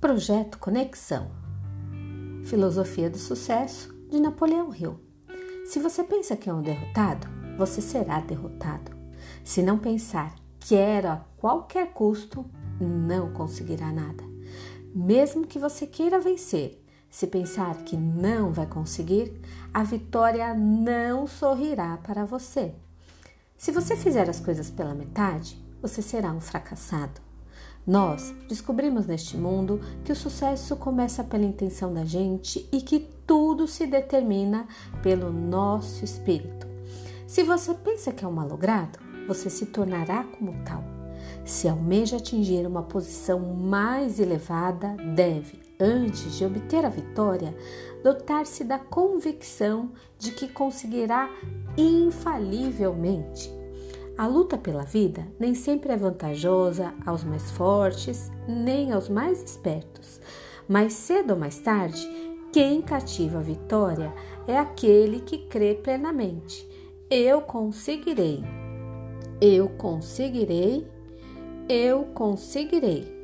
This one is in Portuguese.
Projeto Conexão. Filosofia do sucesso de Napoleão Hill. Se você pensa que é um derrotado, você será derrotado. Se não pensar quero a qualquer custo, não conseguirá nada. Mesmo que você queira vencer, se pensar que não vai conseguir, a vitória não sorrirá para você. Se você fizer as coisas pela metade, você será um fracassado. Nós descobrimos neste mundo que o sucesso começa pela intenção da gente e que tudo se determina pelo nosso espírito. Se você pensa que é um malogrado, você se tornará como tal. Se almeja atingir uma posição mais elevada, deve, antes de obter a vitória, dotar-se da convicção de que conseguirá infalivelmente. A luta pela vida nem sempre é vantajosa aos mais fortes, nem aos mais espertos. Mais cedo ou mais tarde, quem cativa a vitória é aquele que crê plenamente. Eu conseguirei. Eu conseguirei. Eu conseguirei.